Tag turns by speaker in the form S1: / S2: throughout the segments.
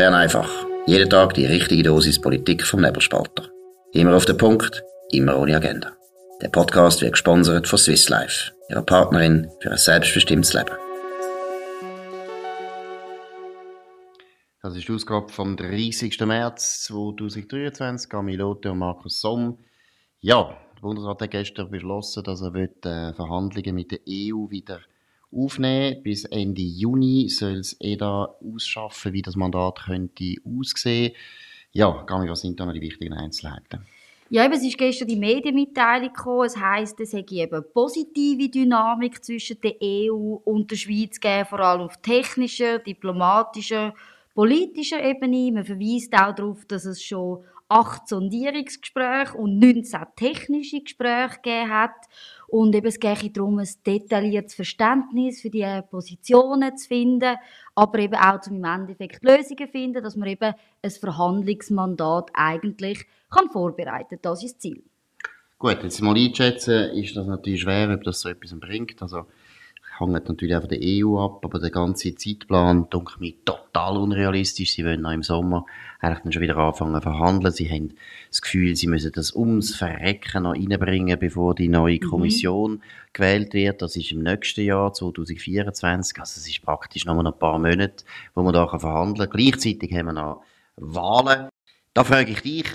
S1: Bern einfach. Jeden Tag die richtige Dosis Politik vom Nebelspalter. Immer auf den Punkt, immer ohne Agenda. Der Podcast wird gesponsert von Swiss Life, ihrer Partnerin für ein selbstbestimmtes Leben.
S2: Das ist die Ausgabe vom 30. März 2023. Camilote und Markus Somm. Ja, der Bundesrat hat gestern beschlossen, dass er wird, äh, Verhandlungen mit der EU wieder aufnehmen. Bis Ende Juni soll es EDA ausschaffen, wie das Mandat könnte aussehen. Ja, Gami, was sind da noch die wichtigen Einzelheiten?
S3: Ja, eben, es ist gestern die Medienmitteilung gekommen. Es heisst, es hätte eben positive Dynamik zwischen der EU und der Schweiz gegeben, vor allem auf technischer, diplomatischer, politischer Ebene. Man verweist auch darauf, dass es schon acht Sondierungsgespräche und 19 technische Gespräche gegeben hat. Und eben, es geht darum, ein detailliertes Verständnis für die Positionen zu finden, aber eben auch zum im Endeffekt Lösungen zu finden, dass man eben ein Verhandlungsmandat eigentlich kann vorbereiten kann. Das ist das Ziel.
S2: Gut, jetzt mal einschätzen, ist das natürlich schwer, ob das so etwas bringt. Also, hängt natürlich auch von der EU ab, aber der ganze Zeitplan denke mir total unrealistisch. Sie wollen noch im Sommer eigentlich dann schon wieder anfangen zu verhandeln. Sie haben das Gefühl, sie müssen das ums Verrecken noch reinbringen, bevor die neue mhm. Kommission mhm. gewählt wird. Das ist im nächsten Jahr, 2024. Also es ist praktisch noch ein paar Monate, wo man da verhandeln kann. Gleichzeitig haben wir noch Wahlen. Da frage ich dich,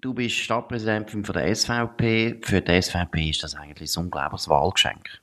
S2: Du bist Stadtpräsident von der SVP. Für die SVP ist das eigentlich ein unglaubliches Wahlgeschenk.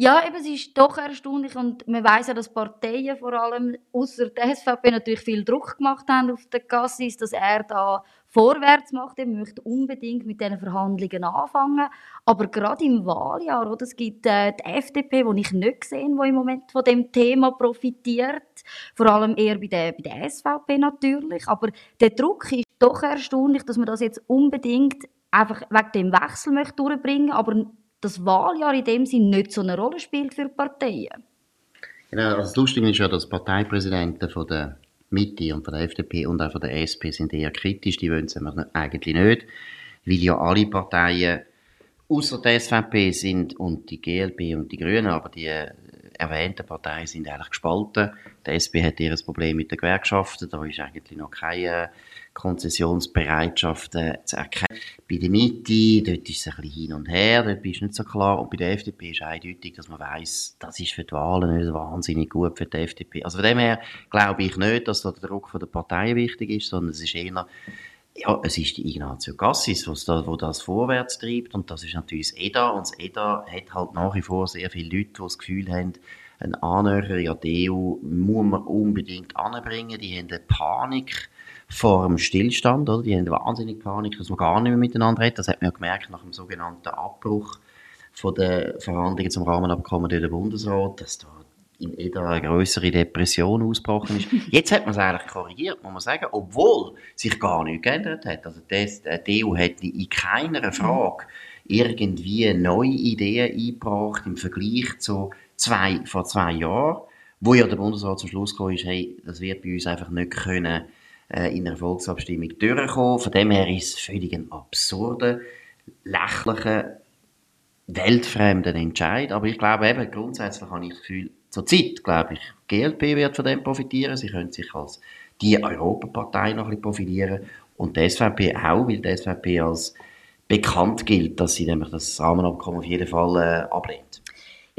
S3: Ja, eben, es ist doch erstaunlich und man weiß ja, dass Parteien vor allem außer der SVP natürlich viel Druck gemacht haben auf den Cassis, dass er da vorwärts macht. Er möchte unbedingt mit diesen Verhandlungen anfangen. Aber gerade im Wahljahr, oder, es gibt äh, die FDP, die ich nicht sehe, die im Moment von dem Thema profitiert. Vor allem eher bei der, bei der SVP natürlich. Aber der Druck ist doch erstaunlich, dass man das jetzt unbedingt einfach wegen dem Wechsel möchte durchbringen aber das Wahljahr in dem Sinne nicht so eine Rolle spielt für Parteien.
S2: Genau, also das Lustige ist ja, dass Parteipräsidenten von der Mitte und von der FDP und auch von der SP sind eher kritisch. Die wollen es eigentlich nicht, weil ja alle Parteien außer der SVP sind und die GLP und die Grünen, aber die äh, erwähnten Parteien sind eigentlich gespalten. Die SP hat ihr Problem mit den Gewerkschaften, da ist eigentlich noch keine Konzessionsbereitschaft äh, zu erkennen. Bei der Mitte, dort ist es ein bisschen hin und her, dort ist nicht so klar. Und bei der FDP ist eindeutig, dass man weiß, das ist für die Wahlen nicht wahnsinnig gut für die FDP. Also von dem her glaube ich nicht, dass da der Druck von der Parteien wichtig ist, sondern es ist eher ja, es ist die Ignazio Cassis, was da, das vorwärts treibt. Und das ist natürlich das EDA. Und das EDA hat halt nach wie vor sehr viele Leute, die das Gefühl haben, eine Annäherung an die EU muss man unbedingt anbringen. Die haben eine Panik vor dem Stillstand, oder? Die haben wahnsinnig Panik, dass man gar nicht mehr miteinander redet. Das hat man ja gemerkt nach dem sogenannten Abbruch von den Verhandlungen zum Rahmenabkommen durch den Bundesrat, dass da im EDA eine größere Depression ausgebrochen ist. Jetzt hat man es eigentlich korrigiert, muss man sagen, obwohl sich gar nichts geändert hat. Also das, die EU hat in keiner Frage irgendwie neue Ideen eingebracht im Vergleich zu zwei, vor zwei Jahren, wo ja der Bundesrat zum Schluss gekommen ist, hey, das wird bei uns einfach nicht können äh, in einer Volksabstimmung durchkommen. Von dem her ist es völlig ein absurder, lächerlicher, weltfremden Entscheid. Aber ich glaube eben, grundsätzlich habe ich das Gefühl, zur Zeit, glaube ich, GLP wird von dem profitieren. Sie können sich als die Europapartei noch ein bisschen profilieren. Und die SVP auch, weil die SVP als bekannt gilt, dass sie nämlich das Rahmenabkommen auf jeden Fall äh, ablehnt.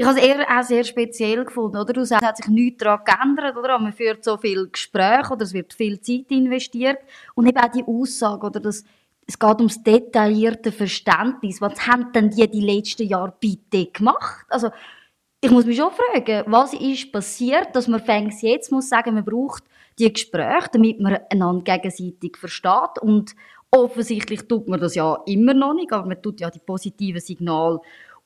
S3: Ich habe es eher auch sehr speziell gefunden, oder? Du sagst, es hat sich nichts daran geändert, oder? Man führt so viel Gespräche, oder es wird viel Zeit investiert. Und eben auch die Aussage, oder? Das, es geht ums detaillierte Verständnis. Was haben denn die die letzten Jahre bitte gemacht? Also, ich muss mich schon fragen, was ist passiert, dass man fängs jetzt muss sagen, man braucht die Gespräche, damit man einander gegenseitig versteht und offensichtlich tut man das ja immer noch nicht, aber man tut ja die positiven Signale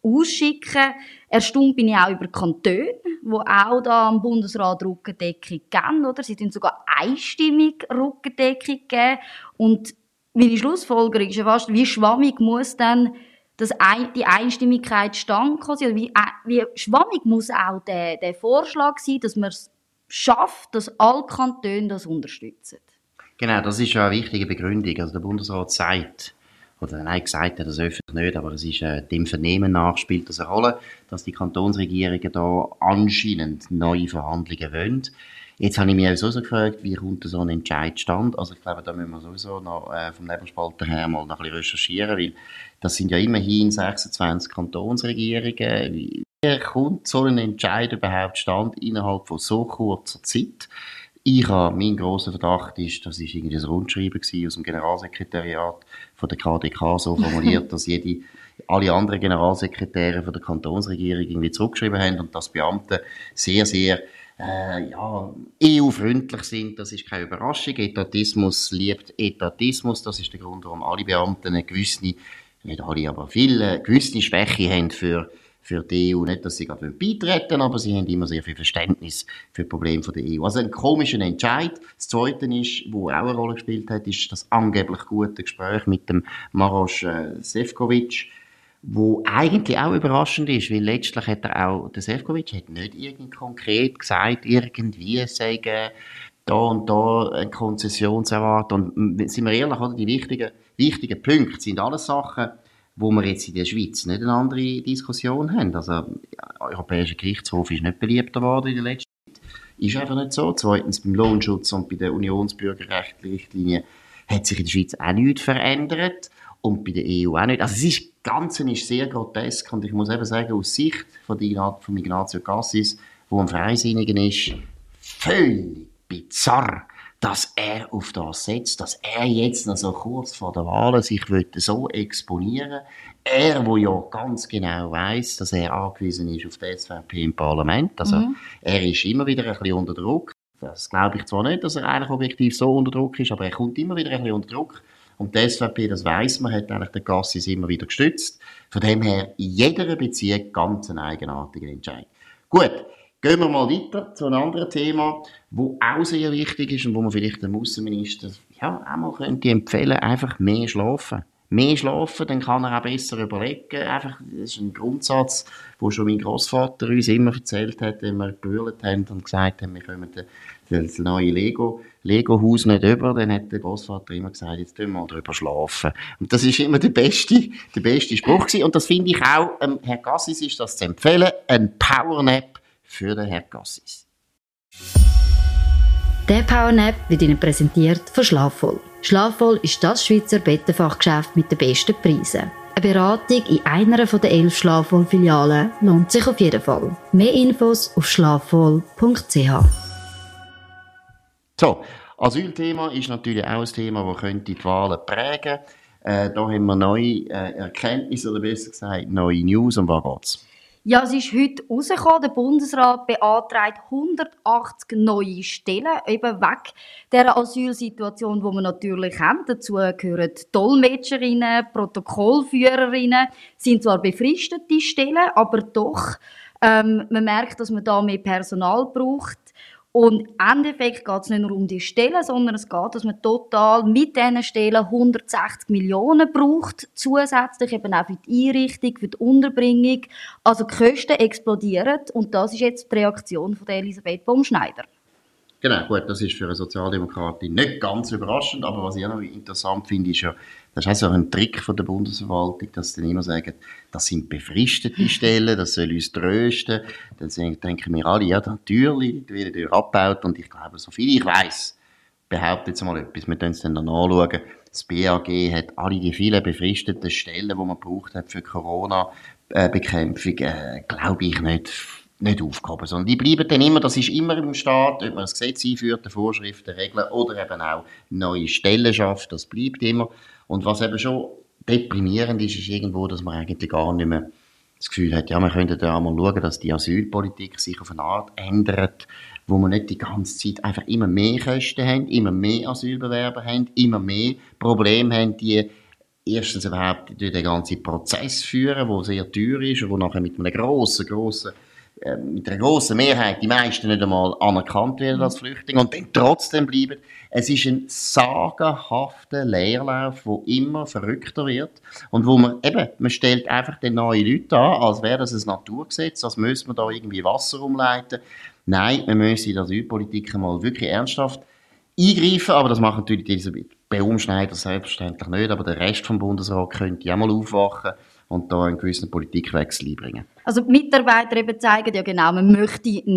S3: ausschicken. Erstaunt bin ich auch über Kantone, die auch da am Bundesrat Rückendeckung geben, oder? Sie tun sogar einstimmig Rückendeckung geben. Und meine Schlussfolgerung ist ja fast, wie schwammig muss dann das ein, die Einstimmigkeit stand? Wie, äh, wie schwammig muss auch der, der Vorschlag sein, dass man es schafft, dass alle Kantone das unterstützen?
S2: Genau, das ist ja eine wichtige Begründung. Also der Bundesrat sagt, oder nein, gesagt hat das öffentlich nicht, aber es ist äh, dem Vernehmen nach spielt das eine Rolle, dass die Kantonsregierungen da anscheinend neue Verhandlungen wollen. Jetzt habe ich mich auch so gefragt, wie kommt so ein Entscheid stand. Also ich glaube, da müssen wir sowieso noch äh, vom Nebelspalter her mal noch ein bisschen recherchieren, weil das sind ja immerhin 26 Kantonsregierungen. Wie kommt so ein Entscheid überhaupt stand innerhalb von so kurzer Zeit? Ich habe, mein grosser Verdacht ist, das ist irgendwie ein Rundschreiben aus dem Generalsekretariat von der KDK so formuliert, dass jede, alle anderen Generalsekretäre von der Kantonsregierung irgendwie zurückgeschrieben haben und dass Beamte sehr, sehr äh, ja, EU-freundlich sind, das ist keine Überraschung. Etatismus liebt Etatismus, das ist der Grund, warum alle Beamten eine gewisse, nicht alle, aber viele, gewisse Schwäche haben für für die EU. Nicht, dass sie gerade beitreten aber sie haben immer sehr viel Verständnis für die Probleme der EU. Also ein komischer Entscheid. Das Zweite ist, wo auch eine Rolle gespielt hat, ist das angeblich gute Gespräch mit dem Maros äh, Sefcovic, wo eigentlich auch überraschend ist, weil letztlich hat er auch, der Sefcovic hat nicht irgendwie konkret gesagt, irgendwie sagen, da und da eine Konzession zu erwarten. Und sind wir ehrlich, oder? Die wichtigen, wichtigen Punkte sind alles Sachen, wo wir jetzt in der Schweiz nicht eine andere Diskussion haben. Also, der Europäische Gerichtshof ist nicht beliebter geworden in der letzten Zeit. Ist einfach nicht so. Zweitens, beim Lohnschutz und bei der Unionsbürgerrechtsrichtlinie hat sich in der Schweiz auch nichts verändert. Und bei der EU auch nicht. Also, das Ganze ist sehr grotesk. Und ich muss eben sagen, aus Sicht von, von Ignazio Cassis, wo ein Freisinnigen ist, völlig bizarr dass er auf das setzt, dass er jetzt noch so kurz vor der Wahl sich so exponieren Er, wo ja ganz genau weiß, dass er angewiesen ist auf die SVP im Parlament. Also, mhm. er ist immer wieder ein bisschen unter Druck. Das glaube ich zwar nicht, dass er eigentlich objektiv so unter Druck ist, aber er kommt immer wieder ein bisschen unter Druck. Und die SVP, das weiß man, hat eigentlich den Gassis immer wieder gestützt. Von dem her, in jeder Beziehung ganz ein eigenartiger Entscheid. Gut. Gehen wir mal weiter zu einem anderen Thema, wo auch sehr wichtig ist und wo man vielleicht dem Außenminister ja, auch mal könnte empfehlen, einfach mehr schlafen. Mehr schlafen, dann kann er auch besser überlegen. Einfach, das ist ein Grundsatz, wo schon mein Großvater uns immer erzählt hat, wenn wir gebühlt haben und gesagt haben, wir kommen das neue Lego, Lego-Haus nicht über, dann hat der Großvater immer gesagt, jetzt tun wir mal drüber schlafen. Und das ist immer der beste, der beste Spruch gewesen. Und das finde ich auch, ähm, Herr Gassis ist das zu empfehlen, ein Powernap für den Herrn Gassis.
S3: Der Powernap wird Ihnen präsentiert von Schlafvoll. Schlafvoll ist das Schweizer Bettenfachgeschäft mit den besten Preisen. Eine Beratung in einer der elf Schlafvoll-Filialen lohnt sich auf jeden Fall. Mehr Infos auf schlafvoll.ch.
S2: So, Asylthema ist natürlich auch ein Thema, das könnte die Wahlen prägen. Äh, da haben wir neue äh, Erkenntnisse, oder besser gesagt, neue News. Um was geht's?
S3: Ja, es ist heute rausgekommen. Der Bundesrat beantragt 180 neue Stellen, eben weg der Asylsituation, die wir natürlich haben. Dazu gehören Dolmetscherinnen, Protokollführerinnen, sind zwar befristete Stellen, aber doch, ähm, man merkt, dass man da mehr Personal braucht. Und im Endeffekt geht es nicht nur um die Stellen, sondern es geht, dass man total mit diesen Stellen 160 Millionen braucht, zusätzlich eben auch für die Einrichtung, für die Unterbringung. Also die Kosten explodieren und das ist jetzt die Reaktion von Elisabeth Baumschneider.
S2: Genau, gut, das ist für eine Sozialdemokratin nicht ganz überraschend, aber was ich auch noch interessant finde, ist ja, das ist auch ein Trick von der Bundesverwaltung, dass sie dann immer sagen, das sind befristete Stellen, das soll uns trösten. Dann denken wir alle, ja, natürlich, die werden abgebaut und ich glaube, so viel ich weiß, behauptet jetzt mal etwas, wir können es dann noch nachschauen. Das BAG hat alle die vielen befristeten Stellen, die man braucht hat für Corona-Bekämpfung, äh, glaube ich nicht nicht aufgehoben, sondern die bleiben dann immer, das ist immer im Staat, ob man das Gesetz einführt, Vorschriften, Regeln oder eben auch neue Stellen schafft, das bleibt immer. Und was eben schon deprimierend ist, ist irgendwo, dass man eigentlich gar nicht mehr das Gefühl hat, ja, wir könnten da mal schauen, dass die Asylpolitik sich auf eine Art ändert, wo man nicht die ganze Zeit einfach immer mehr Kosten haben, immer mehr Asylbewerber haben, immer mehr Probleme haben, die erstens überhaupt durch den ganzen Prozess führen, der sehr teuer ist und wo nachher mit einem grossen, grossen mit einer grossen Mehrheit die meisten nicht einmal anerkannt werden als Flüchtlinge und dann trotzdem bleiben. Es ist ein sagenhafter Leerlauf, wo immer verrückter wird und wo man eben, man stellt einfach den neuen Leute an, als wäre das ein Naturgesetz, als müsste man da irgendwie Wasser umleiten. Nein, man müsse in der Asylpolitik mal wirklich ernsthaft eingreifen, aber das macht natürlich Elisabeth Baumschneider selbstverständlich nicht, aber der Rest vom Bundesrat könnte ja mal aufwachen und da einen gewissen Politikwechsel einbringen.
S3: Also die Mitarbeiter eben zeigen ja genau, man möchte nicht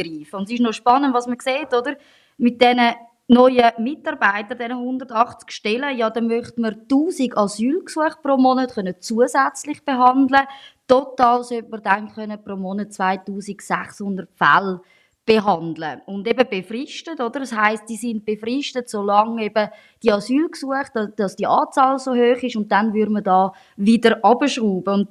S3: eingreifen. Und es ist noch spannend, was man sieht, oder? Mit diesen neuen Mitarbeitern, diesen 180 Stellen, ja, dann möchte man 1000 Asylgesuche pro Monat können zusätzlich behandeln. Total sollte man dann können pro Monat 2600 Fälle behandeln. Und eben befristet, oder? Das heißt, die sind befristet, solange eben die Asylgesuche, dass die Anzahl so hoch ist und dann würde man da wieder abschrauben. Und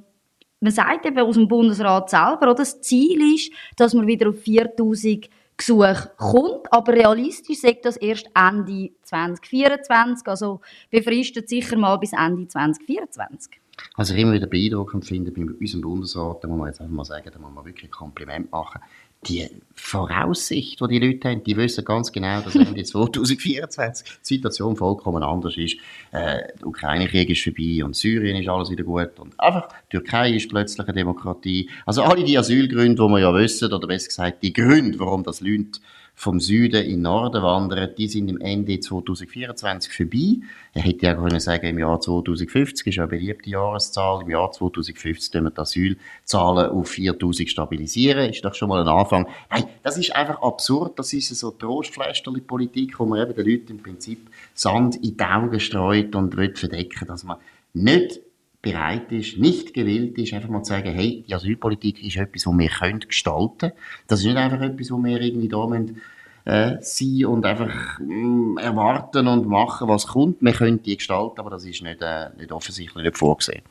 S3: man sagt eben aus dem Bundesrat selber, oder? Das Ziel ist, dass man wieder auf 4000 Gesuche kommt, aber realistisch sagt das erst Ende 2024, also befristet sicher mal bis Ende 2024.
S2: Was ich immer wieder beeindruckend finde bei unserem Bundesrat, da muss man jetzt einfach mal sagen, da muss man wirklich ein Kompliment machen die Voraussicht, die die Leute haben, die wissen ganz genau, dass Ende 2024 die Situation vollkommen anders ist. Äh, der Ukraine-Krieg ist vorbei und Syrien ist alles wieder gut und einfach die Türkei ist plötzlich eine Demokratie. Also alle die Asylgründe, die wir ja wissen, oder besser gesagt die Gründe, warum das Leute vom Süden in den Norden wandern, die sind im Ende 2024 vorbei. Er hätte ja können sagen, im Jahr 2050 ist eine beliebte Jahreszahl. Im Jahr 2050 können wir die Asylzahlen auf 4000 stabilisieren. Ist doch schon mal ein Anfang. Nein, das ist einfach absurd. Das ist so Trostflästerli-Politik, wo man eben den Leuten im Prinzip Sand in die Augen streut und will verdecken, dass man nicht bereit ist, nicht gewillt ist, einfach mal zu sagen, hey, die Asylpolitik ist etwas, was wir können gestalten. Das ist nicht einfach etwas, wo wir irgendwie da müssen, äh, sein und einfach mh, mm, erwarten und machen, was kommt. Wir können die gestalten, aber das ist nicht, äh, nicht offensichtlich nicht vorgesehen.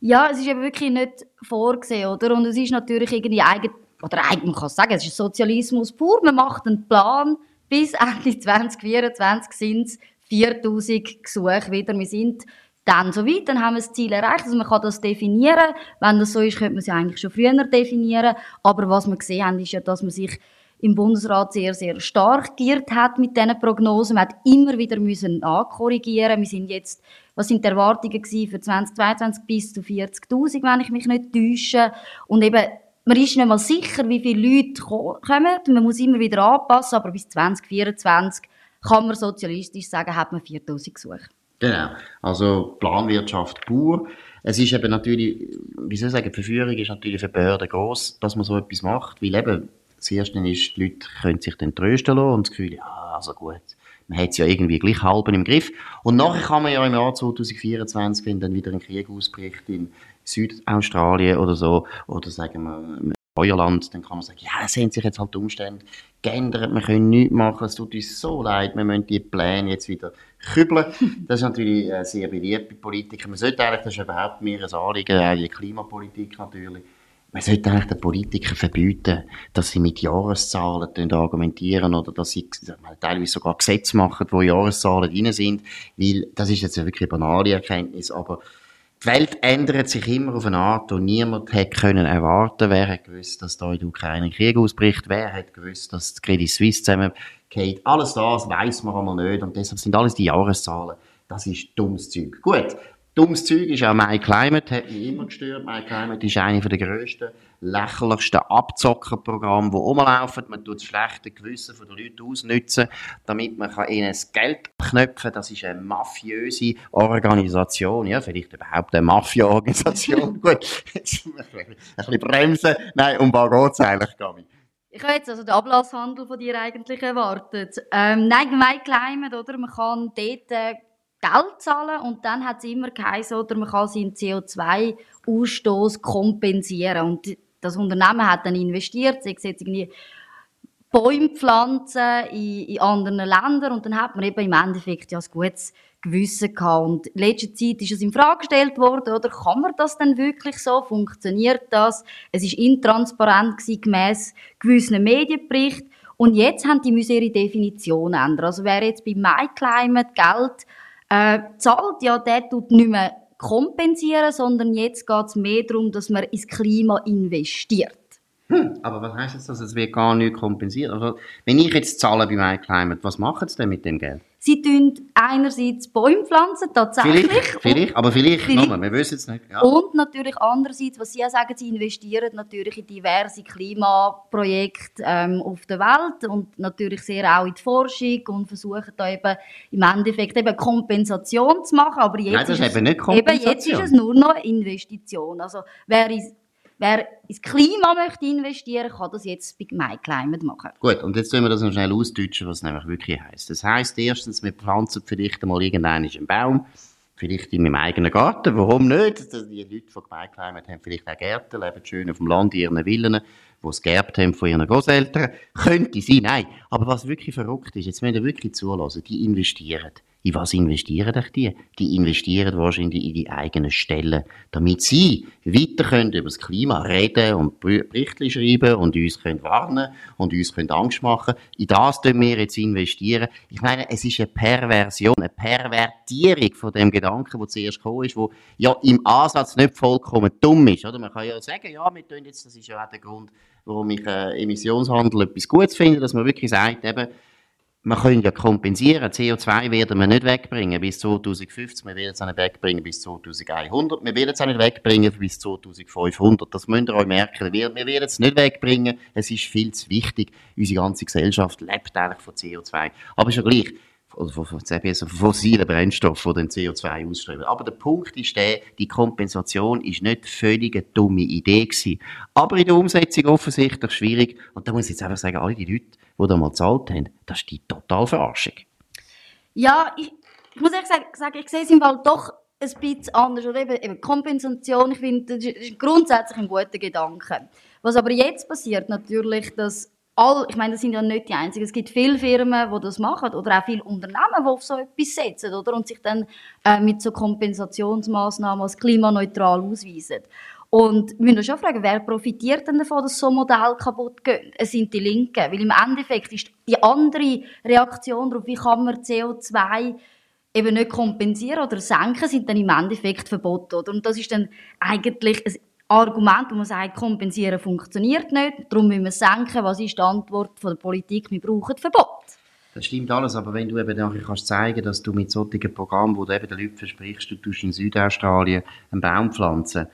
S3: Ja, es ist eben wirklich nicht vorgesehen, oder? Und es ist natürlich irgendwie eigen, oder eigentlich, man kann sagen, es ist Sozialismus pur. Man macht einen Plan, bis Ende 2024 sind es 4000 Gesuche wieder. Wir sind dann so weit, dann haben wir das Ziel erreicht. Also man kann das definieren. Wenn das so ist, könnte man es ja eigentlich schon früher definieren. Aber was wir gesehen haben, ist ja, dass man sich im Bundesrat sehr, sehr stark geirrt hat mit diesen Prognosen. Man hat immer wieder müssen nachkorrigieren. Wir sind jetzt, was sind die Erwartungen für 2022 bis zu 40.000, wenn ich mich nicht täusche. Und eben, man ist nicht mal sicher, wie viele Leute kommen. Man muss immer wieder anpassen, aber bis 2024 kann man sozialistisch sagen, hat man 4.000 Gesuche.
S2: Genau. Also Planwirtschaft pur. Es ist eben natürlich, wie soll ich sagen, die Verführung ist natürlich für Behörden gross, dass man so etwas macht, weil eben, das Erste ist, die Leute können sich dann trösten lassen und das Gefühl, ja, also gut, man hat es ja irgendwie gleich halben im Griff. Und nachher kann man ja im Jahr 2024, wenn dann wieder ein Krieg ausbricht in Südaustralien oder so, oder sagen wir, euer Land, dann kann man sagen, ja, es haben sich jetzt halt Umstände geändert, wir können nichts machen, es tut uns so leid, wir müssen die Pläne jetzt wieder kübeln. Das ist natürlich sehr beliebt bei Politikern. Man sollte eigentlich, das ist überhaupt mehr ein Anliegen, auch die Klimapolitik natürlich, man sollte eigentlich den Politikern verbieten, dass sie mit Jahreszahlen argumentieren oder dass sie teilweise sogar Gesetze machen, wo Jahreszahlen drin sind, weil das ist jetzt eine wirklich banale Erkenntnis, aber die Welt ändert sich immer auf eine Art, und niemand hätte können erwarten. Wer hat gewusst, dass da in der Ukraine ein Krieg ausbricht? Wer hat gewusst, dass die Credit Suisse zusammengeht? Alles das weiß man einmal nicht. Und deshalb sind alles die Jahreszahlen. Das ist dummes Zeug. Gut. Dummes Zeug ist auch My Climate, hat mich immer gestört. My Climate ist eine der grössten, lächerlichsten Abzockerprogramme, die rumlaufen. Man tut das schlechte Gewissen der Leute ausnutzen, damit man ihnen das Geld knöpfen kann. Das ist eine mafiöse Organisation. Ja, vielleicht überhaupt eine Mafia-Organisation. Gut, jetzt ein bisschen bremsen. Nein, um was geht es eigentlich, Gabi?
S3: Ich habe jetzt also den Ablasshandel von dir eigentlich erwartet. Ähm, nein, Climate, oder? Man kann dort äh, Geld zahlen und dann hat es immer geheißen, oder man kann seinen CO2-Ausstoß kompensieren. Und das Unternehmen hat dann investiert, sei es irgendwie Bäume pflanzen in, in anderen Ländern und dann hat man eben im Endeffekt ja ein gutes Gewissen gehabt. Und in letzter Zeit ist es in Frage gestellt worden, oder kann man das denn wirklich so? Funktioniert das? Es ist intransparent gewesen, gemäss gewissen Medienberichten. Und jetzt haben die müssen ihre Definition ändern. Also wer jetzt bei MyClimate Geld äh, zahlt, ja, der tut nicht mehr kompensieren, sondern jetzt geht es mehr darum, dass man ins Klima investiert.
S2: Hm, aber was jetzt das? Es wird gar nicht kompensiert. Also, wenn ich jetzt zahle bei MyClimate, was machen sie denn mit dem Geld?
S3: Sie tun einerseits Bäume pflanzen, tatsächlich.
S2: Vielleicht, vielleicht, aber vielleicht,
S3: Vielleicht.
S2: nochmal, wir wissen es nicht. Ja.
S3: Und natürlich andererseits, was Sie auch sagen, Sie investieren natürlich in diverse Klimaprojekte ähm, auf der Welt und natürlich sehr auch in die Forschung und versuchen da eben im Endeffekt eben Kompensation zu machen. Aber jetzt,
S2: Nein, das ist
S3: es,
S2: eben nicht
S3: eben jetzt ist
S2: Kompensation.
S3: es nur noch eine Investition. Also ins, wer ins Klima möchte investieren, kann das jetzt bei MyClimate machen.
S2: Gut, und jetzt tun wir das noch schnell ausdeutschen, was es nämlich wirklich heisst. Das heisst erstens, wir pflanzen vielleicht einmal irgendeinen einen Baum, vielleicht in meinem eigenen Garten, warum nicht? Die Leute von MyClimate haben vielleicht auch Gärten, leben schön auf dem Land in ihren Villen, die es geerbt haben von ihren Großeltern. Könnte sein, nein. Aber was wirklich verrückt ist, jetzt müsst ihr wirklich zulassen, die investieren. In was investieren doch die? Die investieren wahrscheinlich in die eigenen Stellen, damit sie weiter können über das Klima reden und Berichte schreiben und uns können warnen und uns können Angst machen. In das tun wir jetzt investieren. Ich meine, es ist eine Perversion, eine Pervertierung von dem Gedanken, der zuerst gekommen ist, wo ja im Ansatz nicht vollkommen dumm ist. Oder? Man kann ja sagen, ja, wir tun jetzt, das ist ja auch der Grund, warum ich äh, Emissionshandel etwas Gutes finde, dass man wirklich sagt, eben, man kann ja kompensieren. CO2 werden wir nicht wegbringen bis 2050. Wir werden es auch nicht wegbringen bis 2100. Wir werden es auch nicht wegbringen bis 2500. Das müsst ihr euch merken. Wir, wir werden es nicht wegbringen. Es ist viel zu wichtig. Unsere ganze Gesellschaft lebt eigentlich von CO2. Aber ja gleich. Oder von, von, von, fossilen Brennstoffen, die den CO2 ausströmen. Aber der Punkt ist der, die Kompensation ist nicht völlig eine dumme Idee gewesen. Aber in der Umsetzung offensichtlich schwierig. Und da muss ich jetzt einfach sagen, alle die Leute, die da mal gezahlt haben, das ist die total Verarschung.
S3: Ja, ich, ich muss ehrlich sagen, ich sehe es im Fall doch ein bisschen anders. Oder eben, eben Kompensation, ich finde, das ist grundsätzlich ein guter Gedanke. Was aber jetzt passiert, natürlich, dass all, ich meine, das sind ja nicht die einzigen. Es gibt viele Firmen, die das machen oder auch viele Unternehmen, die auf so etwas setzen oder? und sich dann äh, mit so Kompensationsmaßnahmen als klimaneutral ausweisen. Und wir müssen schon fragen, wer profitiert denn davon, dass so Modelle kaputt gehen? Es sind die Linken. Weil im Endeffekt ist die andere Reaktion darauf, wie kann man CO2 eben nicht kompensieren oder senken, sind dann im Endeffekt Verbote. Oder? Und das ist dann eigentlich Argument, wo man sagt, kompensieren funktioniert nicht, darum müssen wir senken. Was ist die Antwort von der Politik? Wir brauchen Verbot.
S2: Das stimmt alles, aber wenn du eben nachher kannst zeigen, dass du mit solchen Programmen, wo du eben den Leuten versprichst, du tust in Südaustralien einen Baum pflanzen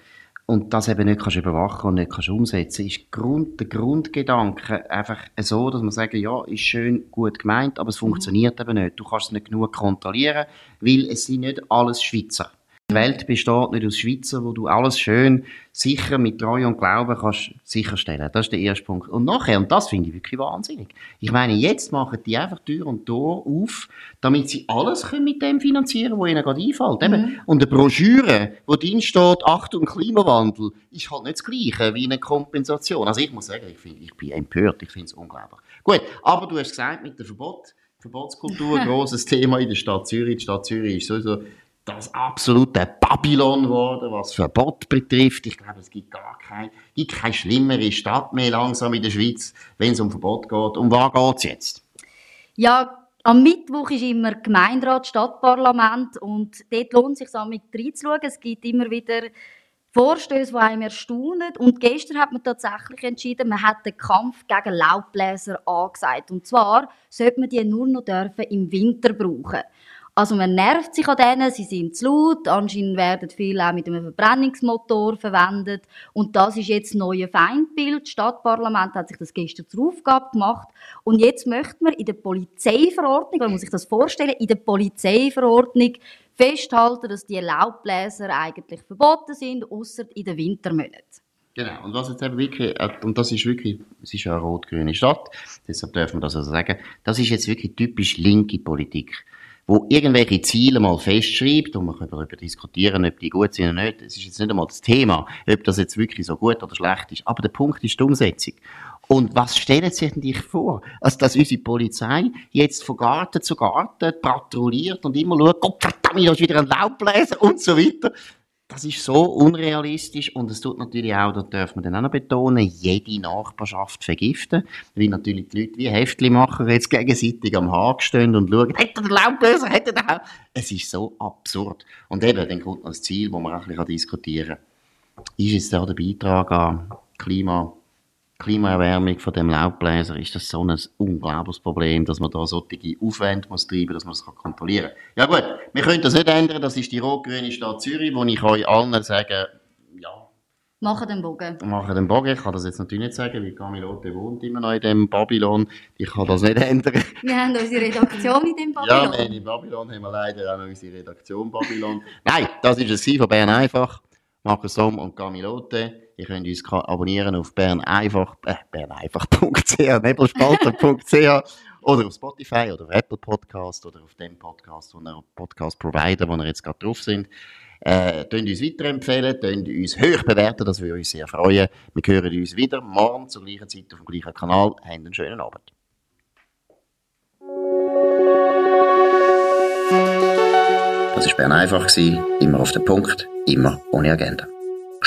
S2: und das eben nicht kannst überwachen und nicht kannst umsetzen, ist Grund, der Grundgedanke einfach so, dass man sagen, ja, ist schön, gut gemeint, aber es funktioniert eben nicht. Du kannst es nicht genug kontrollieren, weil es sind nicht alles Schweizer. Die Welt besteht nicht aus Schweizer, wo du alles schön, sicher mit Treue und Glauben kannst sicherstellen. Das ist der erste Punkt. Und nachher, und das finde ich wirklich wahnsinnig. Ich meine, jetzt machen die einfach Tür und Tor auf, damit sie alles können mit dem finanzieren, was ihnen gerade einfällt. Eben. Und eine Broschüre, wo drin steht, Achtung, Klimawandel, ist halt nicht das Gleiche wie eine Kompensation. Also ich muss sagen, ich, finde, ich bin empört, ich finde es unglaublich. Gut, aber du hast gesagt, mit dem Verbot, Verbotskultur, grosses Thema in der Stadt Zürich. Die Stadt Zürich ist sowieso das absolute Babylon geworden, was Verbot betrifft. Ich glaube, es gibt gar kein, gibt keine schlimmere Stadt mehr langsam in der Schweiz, wenn es um Verbot geht. Um was geht's jetzt?
S3: Ja, am Mittwoch ist immer Gemeinderat, Stadtparlament und dort lohnt es sich, damit reinzuschauen. Es gibt immer wieder Vorstöße, die einem erstaunen. Und gestern hat man tatsächlich entschieden, man hat den Kampf gegen Laubbläser angesagt. Und zwar sollte man die nur noch dürfen im Winter brauchen. Also man nervt sich an denen, sie sind zu laut, anscheinend werden viele auch mit einem Verbrennungsmotor verwendet und das ist jetzt das neue Feindbild. Das Stadtparlament hat sich das gestern zur Aufgabe gemacht und jetzt möchte man in der Polizeiverordnung, man muss sich das vorstellen, in der Polizeiverordnung festhalten, dass die Laubbläser eigentlich verboten sind, außer in den Wintermonaten.
S2: Genau. Und was jetzt eben wirklich, äh, und das ist wirklich, es ist eine rot-grüne Stadt, deshalb dürfen wir das also sagen, das ist jetzt wirklich typisch linke Politik, wo irgendwelche Ziele mal festschreibt, und man kann darüber diskutieren, ob die gut sind oder nicht, es ist jetzt nicht einmal das Thema, ob das jetzt wirklich so gut oder schlecht ist, aber der Punkt ist die Umsetzung. Und was stellen Sie sich denn vor? Also, dass unsere Polizei jetzt von Garten zu Garten patrouilliert und immer schaut, Gott verdammt, da ist wieder ein Laubbläser und so weiter. Das ist so unrealistisch und es tut natürlich auch, das darf man dann auch noch betonen, jede Nachbarschaft vergiften, weil natürlich die Leute wie Heftli machen, jetzt gegenseitig am Haken stehen und schauen, hat er den Laubbläser, hat er den auch? Es ist so absurd. Und eben, dann kommt noch das Ziel, wo man auch ein bisschen diskutieren kann. Ist jetzt da der Beitrag an Klima Klimaerwärmung von dem Laubbläser ist das so ein unglaubliches Problem, dass man da solche Aufwände muss treiben, dass man das kontrollieren kann. Ja gut, wir können das nicht ändern, das ist die rot-grüne Stadt Zürich, wo ich euch allen sage, ja,
S3: Machen den Bogen.
S2: machen den Bogen. Ich kann das jetzt natürlich nicht sagen, weil Camilote wohnt immer noch in dem Babylon. Ich kann das nicht ändern.
S3: Wir haben unsere Redaktion in dem
S2: Ja,
S3: Babylon.
S2: wir haben in Babylon haben wir leider auch noch unsere Redaktion Babylon. Nein, das ist es von Bern einfach. Markus Somm und Camilote. Ihr könnt uns abonnieren auf berneinfach, äh, berneinfach.ch, nebelspalter.ch oder auf Spotify oder auf Apple Podcast oder auf dem Podcast, wo ihr Podcast-Provider, wo ihr jetzt gerade drauf sind. Äh, könnt uns weiterempfehlen, könnt uns hoch bewerten, das würde uns sehr freuen. Wir hören uns wieder morgen zur gleichen Zeit auf dem gleichen Kanal. Habt einen schönen Abend.
S1: Das war Bern einfach, gewesen, immer auf den Punkt, immer ohne Agenda.